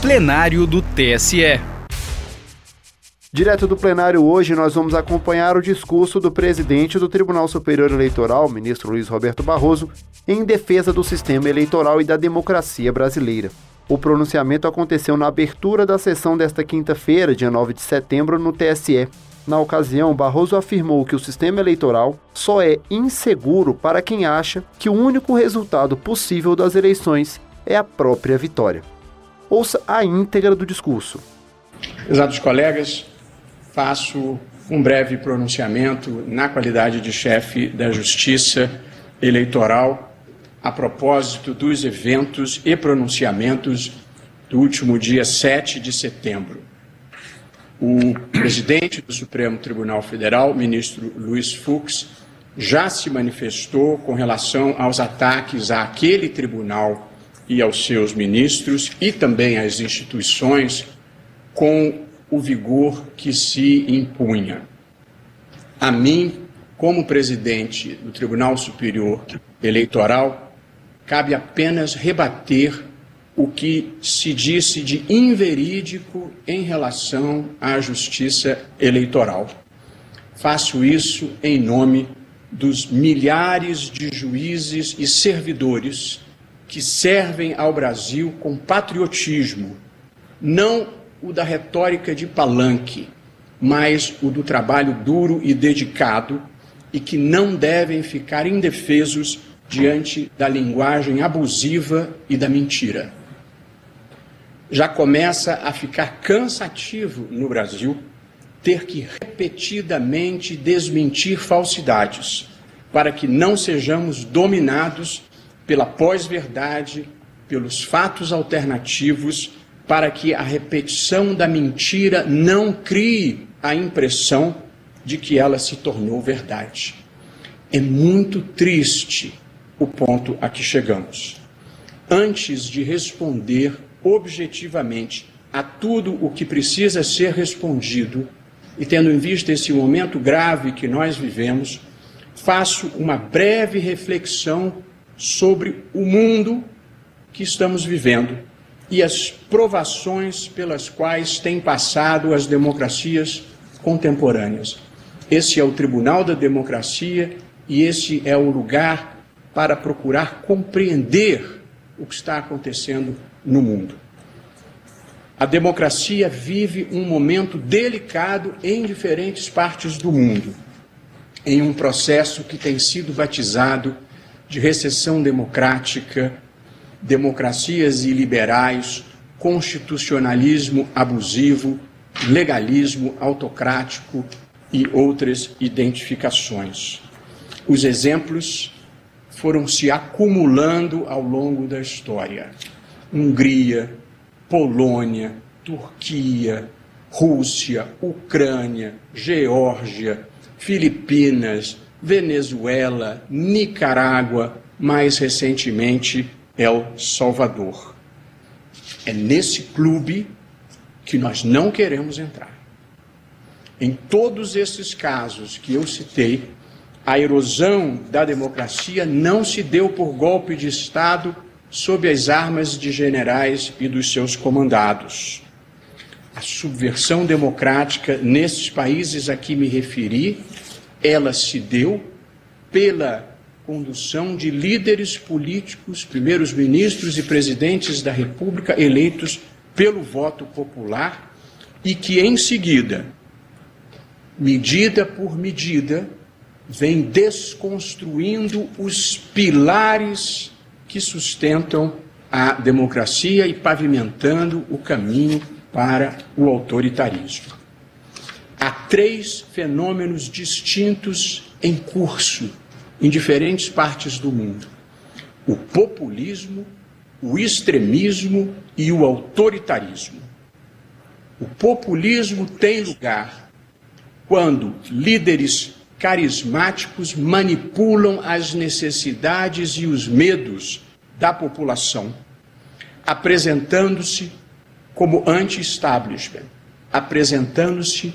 plenário do TSE. Direto do plenário hoje, nós vamos acompanhar o discurso do presidente do Tribunal Superior Eleitoral, ministro Luiz Roberto Barroso, em defesa do sistema eleitoral e da democracia brasileira. O pronunciamento aconteceu na abertura da sessão desta quinta-feira, dia 9 de setembro, no TSE. Na ocasião, Barroso afirmou que o sistema eleitoral só é inseguro para quem acha que o único resultado possível das eleições é a própria vitória. Ouça a íntegra do discurso. Exatos colegas, faço um breve pronunciamento na qualidade de chefe da Justiça Eleitoral a propósito dos eventos e pronunciamentos do último dia 7 de setembro. O presidente do Supremo Tribunal Federal, ministro Luiz Fux, já se manifestou com relação aos ataques àquele tribunal e aos seus ministros e também às instituições com o vigor que se impunha. A mim, como presidente do Tribunal Superior Eleitoral, cabe apenas rebater o que se disse de inverídico em relação à justiça eleitoral. Faço isso em nome dos milhares de juízes e servidores que servem ao Brasil com patriotismo, não o da retórica de palanque, mas o do trabalho duro e dedicado e que não devem ficar indefesos diante da linguagem abusiva e da mentira. Já começa a ficar cansativo no Brasil ter que repetidamente desmentir falsidades, para que não sejamos dominados pela pós-verdade, pelos fatos alternativos para que a repetição da mentira não crie a impressão de que ela se tornou verdade. É muito triste o ponto a que chegamos. Antes de responder objetivamente a tudo o que precisa ser respondido, e tendo em vista esse momento grave que nós vivemos, faço uma breve reflexão sobre o mundo que estamos vivendo e as provações pelas quais têm passado as democracias contemporâneas. Esse é o Tribunal da Democracia e esse é o lugar para procurar compreender o que está acontecendo no mundo. A democracia vive um momento delicado em diferentes partes do mundo, em um processo que tem sido batizado de recessão democrática democracias iliberais, constitucionalismo abusivo, legalismo autocrático e outras identificações. Os exemplos foram se acumulando ao longo da história. Hungria, Polônia, Turquia, Rússia, Ucrânia, Geórgia, Filipinas, Venezuela, Nicarágua, mais recentemente El Salvador. É nesse clube que nós não queremos entrar. Em todos esses casos que eu citei, a erosão da democracia não se deu por golpe de Estado sob as armas de generais e dos seus comandados. A subversão democrática nesses países a que me referi, ela se deu pela condução de líderes políticos, primeiros ministros e presidentes da República eleitos pelo voto popular e que, em seguida, medida por medida, vem desconstruindo os pilares que sustentam a democracia e pavimentando o caminho para o autoritarismo. Três fenômenos distintos em curso em diferentes partes do mundo: o populismo, o extremismo e o autoritarismo. O populismo tem lugar quando líderes carismáticos manipulam as necessidades e os medos da população, apresentando-se como anti-establishment, apresentando-se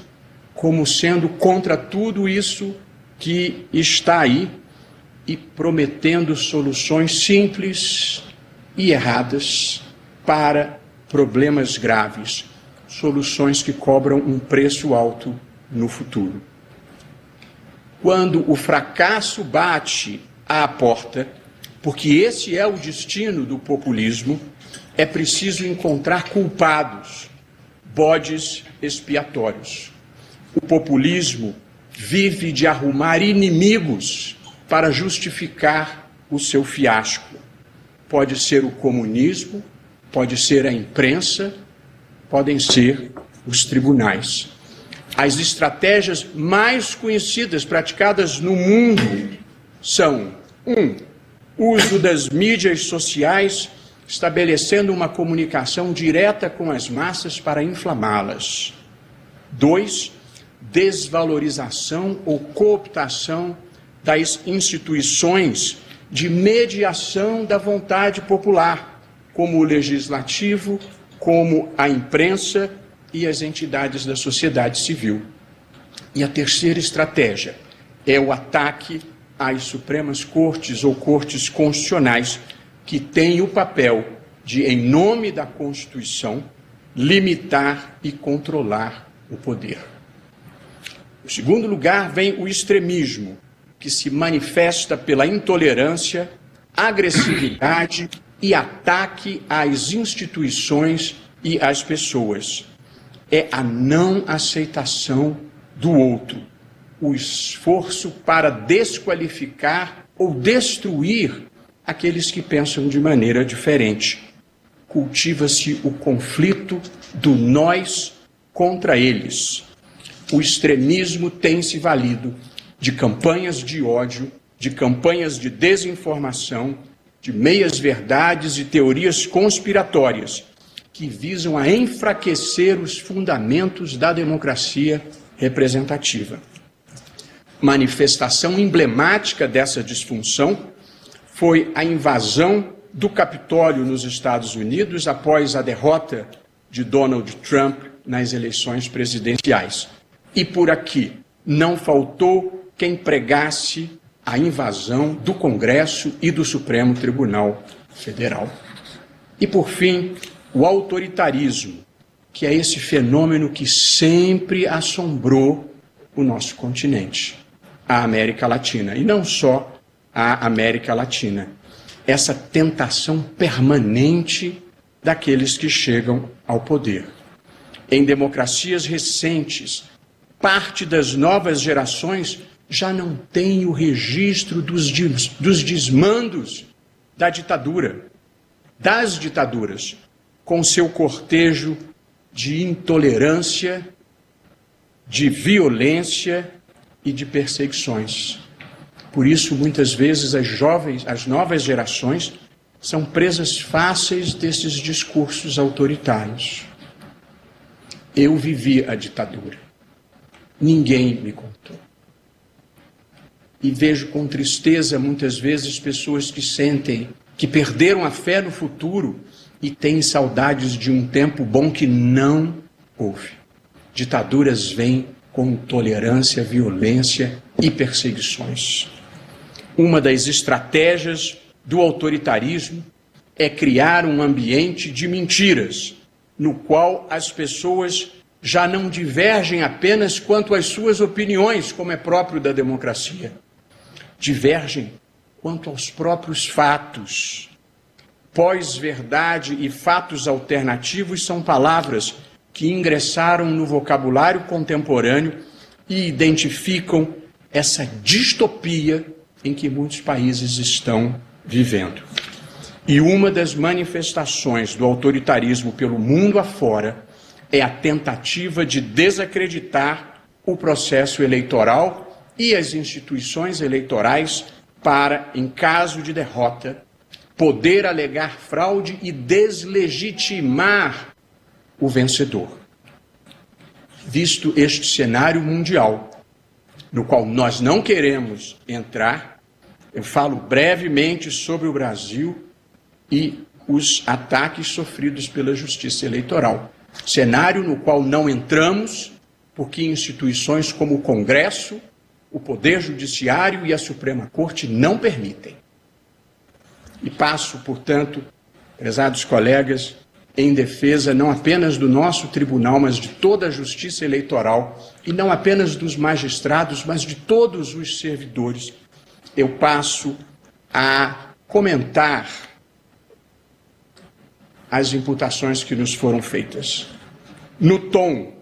como sendo contra tudo isso que está aí e prometendo soluções simples e erradas para problemas graves, soluções que cobram um preço alto no futuro. Quando o fracasso bate à porta, porque esse é o destino do populismo, é preciso encontrar culpados, bodes expiatórios. O populismo vive de arrumar inimigos para justificar o seu fiasco. Pode ser o comunismo, pode ser a imprensa, podem ser os tribunais. As estratégias mais conhecidas praticadas no mundo são: um, uso das mídias sociais, estabelecendo uma comunicação direta com as massas para inflamá-las. Dois, desvalorização ou cooptação das instituições de mediação da vontade popular, como o legislativo, como a imprensa e as entidades da sociedade civil. E a terceira estratégia é o ataque às Supremas Cortes ou Cortes Constitucionais, que têm o papel de, em nome da Constituição, limitar e controlar o poder. Em segundo lugar, vem o extremismo, que se manifesta pela intolerância, agressividade e ataque às instituições e às pessoas. É a não aceitação do outro, o esforço para desqualificar ou destruir aqueles que pensam de maneira diferente. Cultiva-se o conflito do nós contra eles o extremismo tem se valido de campanhas de ódio, de campanhas de desinformação, de meias-verdades e teorias conspiratórias que visam a enfraquecer os fundamentos da democracia representativa. Manifestação emblemática dessa disfunção foi a invasão do Capitólio nos Estados Unidos após a derrota de Donald Trump nas eleições presidenciais. E por aqui não faltou quem pregasse a invasão do Congresso e do Supremo Tribunal Federal. E por fim, o autoritarismo, que é esse fenômeno que sempre assombrou o nosso continente, a América Latina, e não só a América Latina. Essa tentação permanente daqueles que chegam ao poder. Em democracias recentes, parte das novas gerações já não tem o registro dos, dos desmandos da ditadura, das ditaduras, com seu cortejo de intolerância, de violência e de perseguições. Por isso, muitas vezes, as jovens, as novas gerações, são presas fáceis desses discursos autoritários. Eu vivi a ditadura. Ninguém me contou. E vejo com tristeza muitas vezes pessoas que sentem que perderam a fé no futuro e têm saudades de um tempo bom que não houve. Ditaduras vêm com tolerância, violência e perseguições. Uma das estratégias do autoritarismo é criar um ambiente de mentiras, no qual as pessoas já não divergem apenas quanto às suas opiniões, como é próprio da democracia. Divergem quanto aos próprios fatos. Pós-verdade e fatos alternativos são palavras que ingressaram no vocabulário contemporâneo e identificam essa distopia em que muitos países estão vivendo. E uma das manifestações do autoritarismo pelo mundo afora é a tentativa de desacreditar o processo eleitoral e as instituições eleitorais para, em caso de derrota, poder alegar fraude e deslegitimar o vencedor. Visto este cenário mundial, no qual nós não queremos entrar, eu falo brevemente sobre o Brasil e os ataques sofridos pela justiça eleitoral cenário no qual não entramos, porque instituições como o Congresso, o Poder Judiciário e a Suprema Corte não permitem. E passo, portanto, prezados colegas, em defesa não apenas do nosso tribunal, mas de toda a justiça eleitoral, e não apenas dos magistrados, mas de todos os servidores, eu passo a comentar as imputações que nos foram feitas. No tom,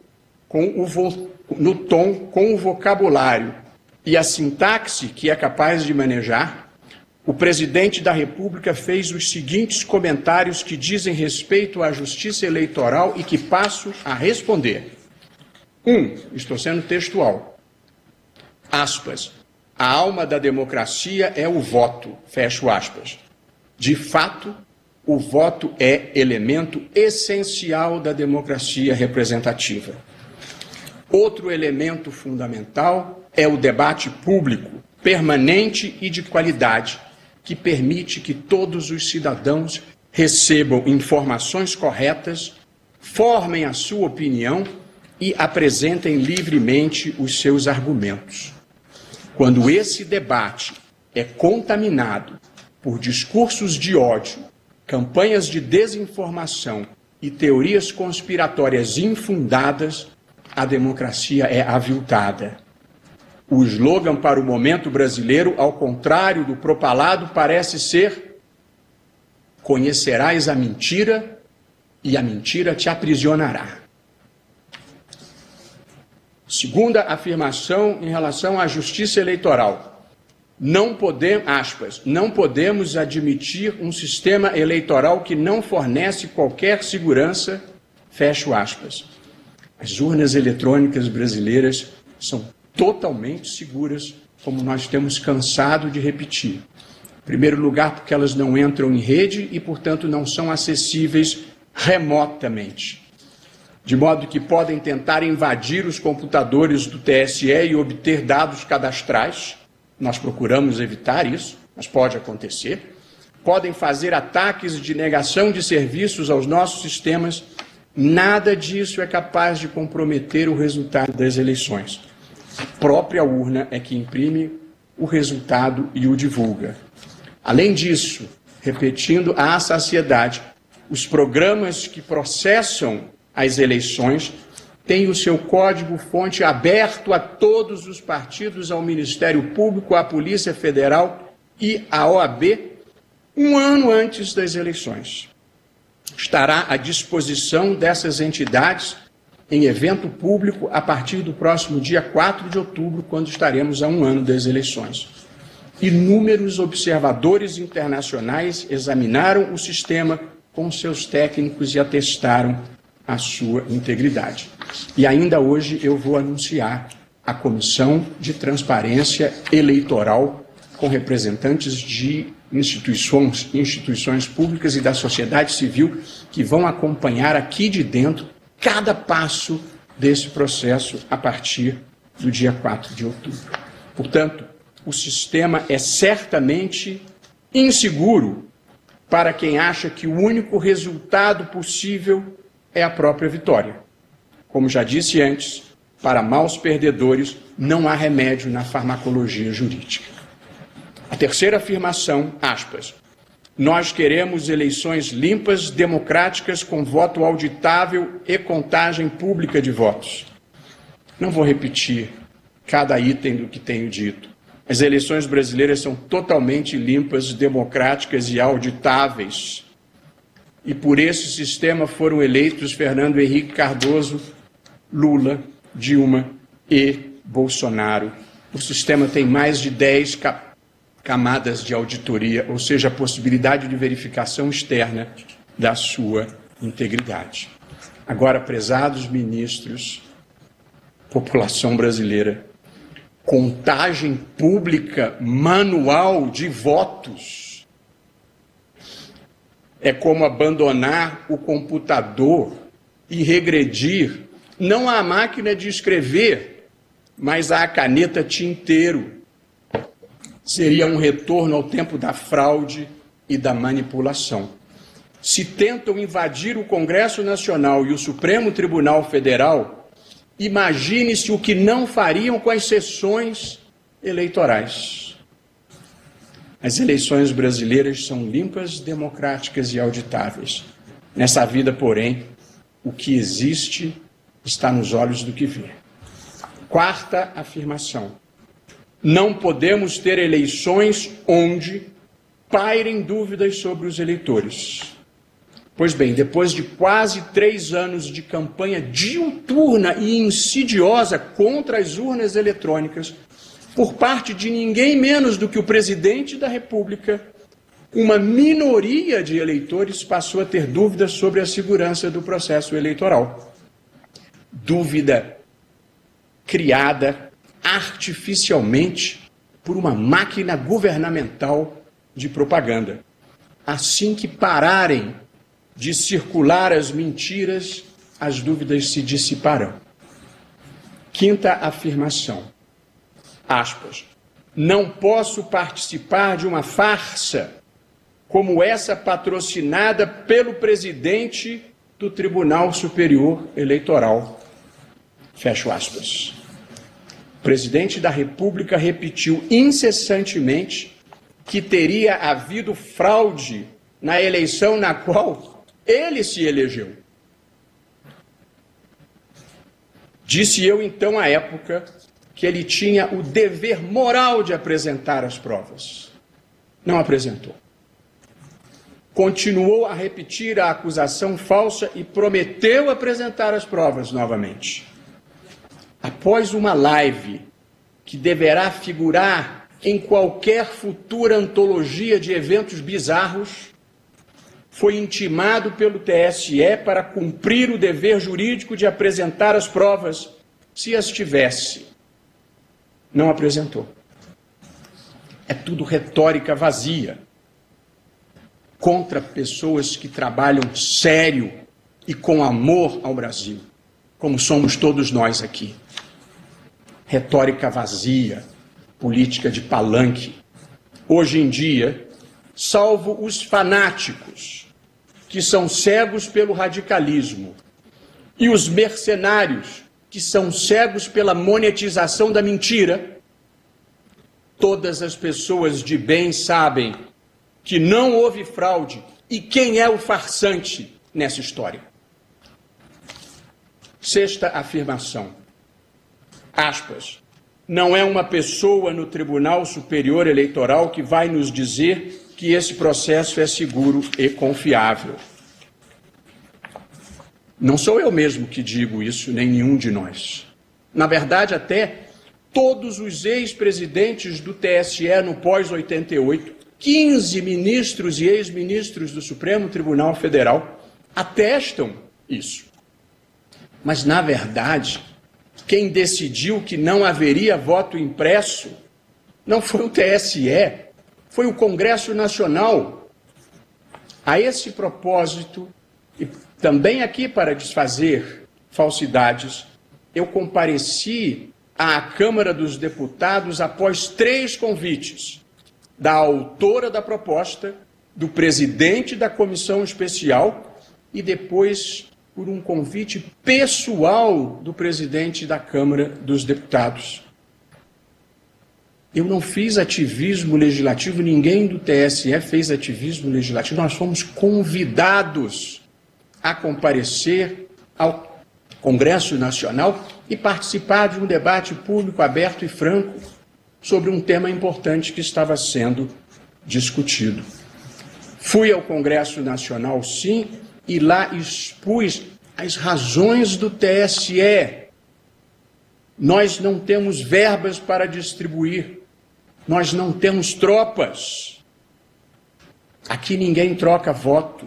com o, vo... no tom, com o vocabulário e a sintaxe que é capaz de manejar, o presidente da República fez os seguintes comentários que dizem respeito à justiça eleitoral e que passo a responder. Um, estou sendo textual. Aspas. A alma da democracia é o voto. Fecho aspas. De fato, o voto é elemento essencial da democracia representativa. Outro elemento fundamental é o debate público, permanente e de qualidade que permite que todos os cidadãos recebam informações corretas, formem a sua opinião e apresentem livremente os seus argumentos. Quando esse debate é contaminado por discursos de ódio, campanhas de desinformação e teorias conspiratórias infundadas, a democracia é aviltada. O slogan para o momento brasileiro, ao contrário do propalado, parece ser: Conhecerás a mentira e a mentira te aprisionará. Segunda afirmação em relação à justiça eleitoral. Não podemos, aspas, não podemos admitir um sistema eleitoral que não fornece qualquer segurança, fecho aspas. As urnas eletrônicas brasileiras são totalmente seguras, como nós temos cansado de repetir. Em primeiro lugar, porque elas não entram em rede e, portanto, não são acessíveis remotamente. De modo que podem tentar invadir os computadores do TSE e obter dados cadastrais. Nós procuramos evitar isso, mas pode acontecer. Podem fazer ataques de negação de serviços aos nossos sistemas. Nada disso é capaz de comprometer o resultado das eleições. A própria urna é que imprime o resultado e o divulga. Além disso, repetindo à saciedade, os programas que processam as eleições têm o seu código-fonte aberto a todos os partidos, ao Ministério Público, à Polícia Federal e à OAB, um ano antes das eleições. Estará à disposição dessas entidades em evento público a partir do próximo dia 4 de outubro, quando estaremos a um ano das eleições. Inúmeros observadores internacionais examinaram o sistema com seus técnicos e atestaram a sua integridade. E ainda hoje eu vou anunciar a Comissão de Transparência Eleitoral com representantes de instituições, instituições públicas e da sociedade civil que vão acompanhar aqui de dentro cada passo desse processo a partir do dia 4 de outubro. Portanto, o sistema é certamente inseguro para quem acha que o único resultado possível é a própria vitória. Como já disse antes, para maus perdedores não há remédio na farmacologia jurídica. A terceira afirmação, aspas, nós queremos eleições limpas, democráticas, com voto auditável e contagem pública de votos. Não vou repetir cada item do que tenho dito. As eleições brasileiras são totalmente limpas, democráticas e auditáveis. E por esse sistema foram eleitos Fernando Henrique Cardoso, Lula, Dilma e Bolsonaro. O sistema tem mais de 10 cap camadas de auditoria, ou seja, a possibilidade de verificação externa da sua integridade. Agora, prezados ministros, população brasileira, contagem pública manual de votos é como abandonar o computador e regredir não à máquina de escrever, mas à caneta tinteiro seria um retorno ao tempo da fraude e da manipulação. Se tentam invadir o Congresso Nacional e o Supremo Tribunal Federal, imagine-se o que não fariam com as sessões eleitorais. As eleições brasileiras são limpas, democráticas e auditáveis. Nessa vida, porém, o que existe está nos olhos do que vê. Quarta afirmação: não podemos ter eleições onde pairem dúvidas sobre os eleitores. Pois bem, depois de quase três anos de campanha diuturna e insidiosa contra as urnas eletrônicas, por parte de ninguém menos do que o presidente da República, uma minoria de eleitores passou a ter dúvidas sobre a segurança do processo eleitoral. Dúvida criada artificialmente por uma máquina governamental de propaganda. Assim que pararem de circular as mentiras, as dúvidas se dissiparão. Quinta afirmação. Aspas. Não posso participar de uma farsa como essa patrocinada pelo presidente do Tribunal Superior Eleitoral. Fecho aspas. O presidente da República repetiu incessantemente que teria havido fraude na eleição na qual ele se elegeu. Disse eu então à época que ele tinha o dever moral de apresentar as provas. Não apresentou. Continuou a repetir a acusação falsa e prometeu apresentar as provas novamente. Após uma live que deverá figurar em qualquer futura antologia de eventos bizarros, foi intimado pelo TSE para cumprir o dever jurídico de apresentar as provas, se as tivesse. Não apresentou. É tudo retórica vazia contra pessoas que trabalham sério e com amor ao Brasil, como somos todos nós aqui. Retórica vazia, política de palanque. Hoje em dia, salvo os fanáticos, que são cegos pelo radicalismo, e os mercenários, que são cegos pela monetização da mentira, todas as pessoas de bem sabem que não houve fraude e quem é o farsante nessa história. Sexta afirmação. Aspas não é uma pessoa no Tribunal Superior Eleitoral que vai nos dizer que esse processo é seguro e confiável. Não sou eu mesmo que digo isso, nem nenhum de nós. Na verdade, até todos os ex-presidentes do TSE no pós-88, 15 ministros e ex-ministros do Supremo Tribunal Federal atestam isso. Mas, na verdade, quem decidiu que não haveria voto impresso não foi o TSE, foi o Congresso Nacional. A esse propósito, e também aqui para desfazer falsidades, eu compareci à Câmara dos Deputados após três convites da autora da proposta, do presidente da comissão especial e depois por um convite pessoal do presidente da Câmara dos Deputados. Eu não fiz ativismo legislativo, ninguém do TSE fez ativismo legislativo, nós fomos convidados a comparecer ao Congresso Nacional e participar de um debate público aberto e franco sobre um tema importante que estava sendo discutido. Fui ao Congresso Nacional, sim, e lá expus as razões do TSE. Nós não temos verbas para distribuir, nós não temos tropas. Aqui ninguém troca voto.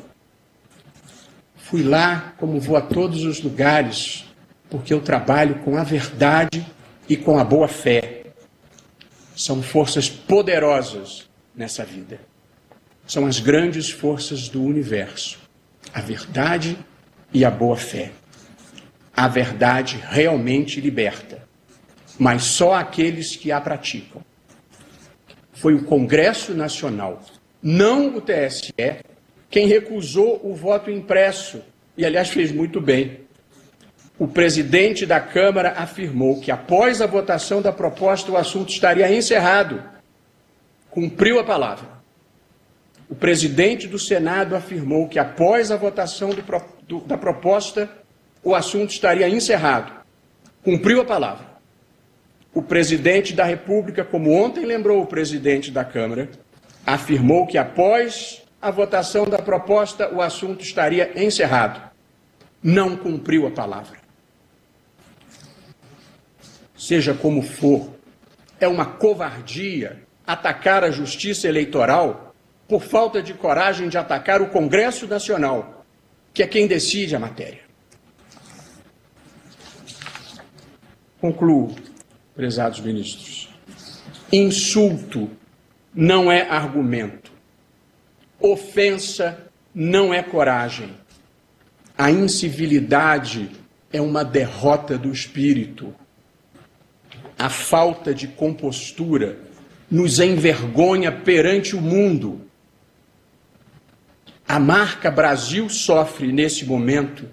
Fui lá, como vou a todos os lugares, porque eu trabalho com a verdade e com a boa fé. São forças poderosas nessa vida. São as grandes forças do universo a verdade e a boa fé. A verdade realmente liberta, mas só aqueles que a praticam. Foi o Congresso Nacional, não o TSE, quem recusou o voto impresso, e aliás fez muito bem. O presidente da Câmara afirmou que após a votação da proposta o assunto estaria encerrado. Cumpriu a palavra. O presidente do Senado afirmou que após a votação do, do, da proposta, o assunto estaria encerrado. Cumpriu a palavra. O presidente da República, como ontem lembrou o presidente da Câmara, afirmou que após a votação da proposta, o assunto estaria encerrado. Não cumpriu a palavra. Seja como for, é uma covardia atacar a justiça eleitoral por falta de coragem de atacar o Congresso Nacional, que é quem decide a matéria. Concluo, prezados ministros. Insulto não é argumento. Ofensa não é coragem. A incivilidade é uma derrota do espírito. A falta de compostura nos envergonha perante o mundo. A marca Brasil sofre nesse momento,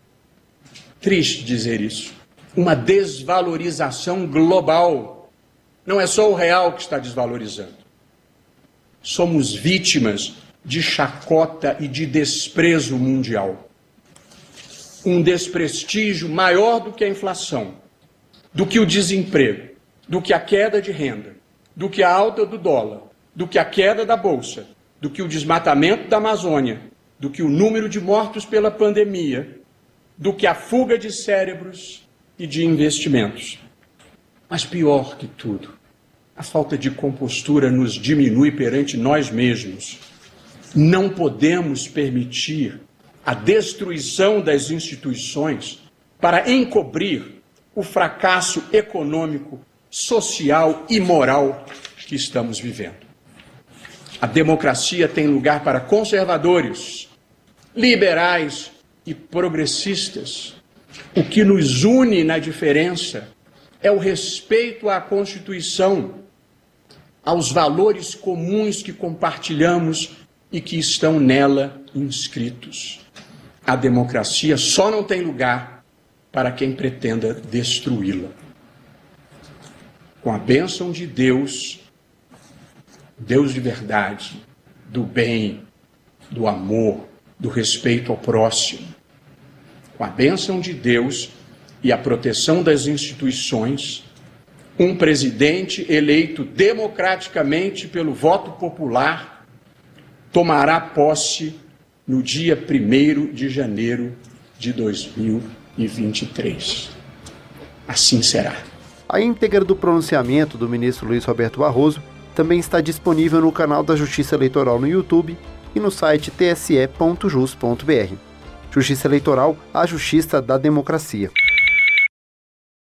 triste dizer isso, uma desvalorização global. Não é só o real que está desvalorizando somos vítimas de chacota e de desprezo mundial. Um desprestígio maior do que a inflação, do que o desemprego, do que a queda de renda, do que a alta do dólar, do que a queda da bolsa, do que o desmatamento da Amazônia, do que o número de mortos pela pandemia, do que a fuga de cérebros e de investimentos. Mas pior que tudo, a falta de compostura nos diminui perante nós mesmos. Não podemos permitir a destruição das instituições para encobrir o fracasso econômico, social e moral que estamos vivendo. A democracia tem lugar para conservadores, liberais e progressistas. O que nos une na diferença é o respeito à Constituição aos valores comuns que compartilhamos e que estão nela inscritos. A democracia só não tem lugar para quem pretenda destruí-la. Com a bênção de Deus, Deus de verdade, do bem, do amor, do respeito ao próximo, com a bênção de Deus e a proteção das instituições, um presidente eleito democraticamente pelo voto popular tomará posse no dia 1 de janeiro de 2023. Assim será. A íntegra do pronunciamento do ministro Luiz Roberto Barroso também está disponível no canal da Justiça Eleitoral no YouTube e no site tse.jus.br. Justiça Eleitoral, a justiça da democracia.